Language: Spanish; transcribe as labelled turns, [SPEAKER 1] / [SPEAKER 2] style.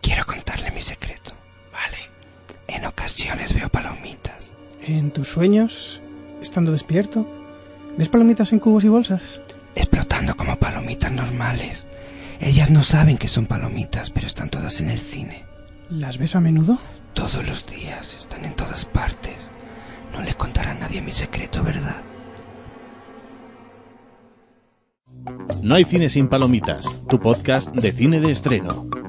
[SPEAKER 1] Quiero contarle mi secreto, ¿vale? En ocasiones veo palomitas.
[SPEAKER 2] ¿En tus sueños? ¿Estando despierto? ¿Ves palomitas en cubos y bolsas?
[SPEAKER 1] Explotando como palomitas normales. Ellas no saben que son palomitas, pero están todas en el cine.
[SPEAKER 2] ¿Las ves a menudo?
[SPEAKER 1] Todos los días, están en todas partes. No le contará a nadie mi secreto, ¿verdad?
[SPEAKER 3] No hay cine sin palomitas, tu podcast de cine de estreno.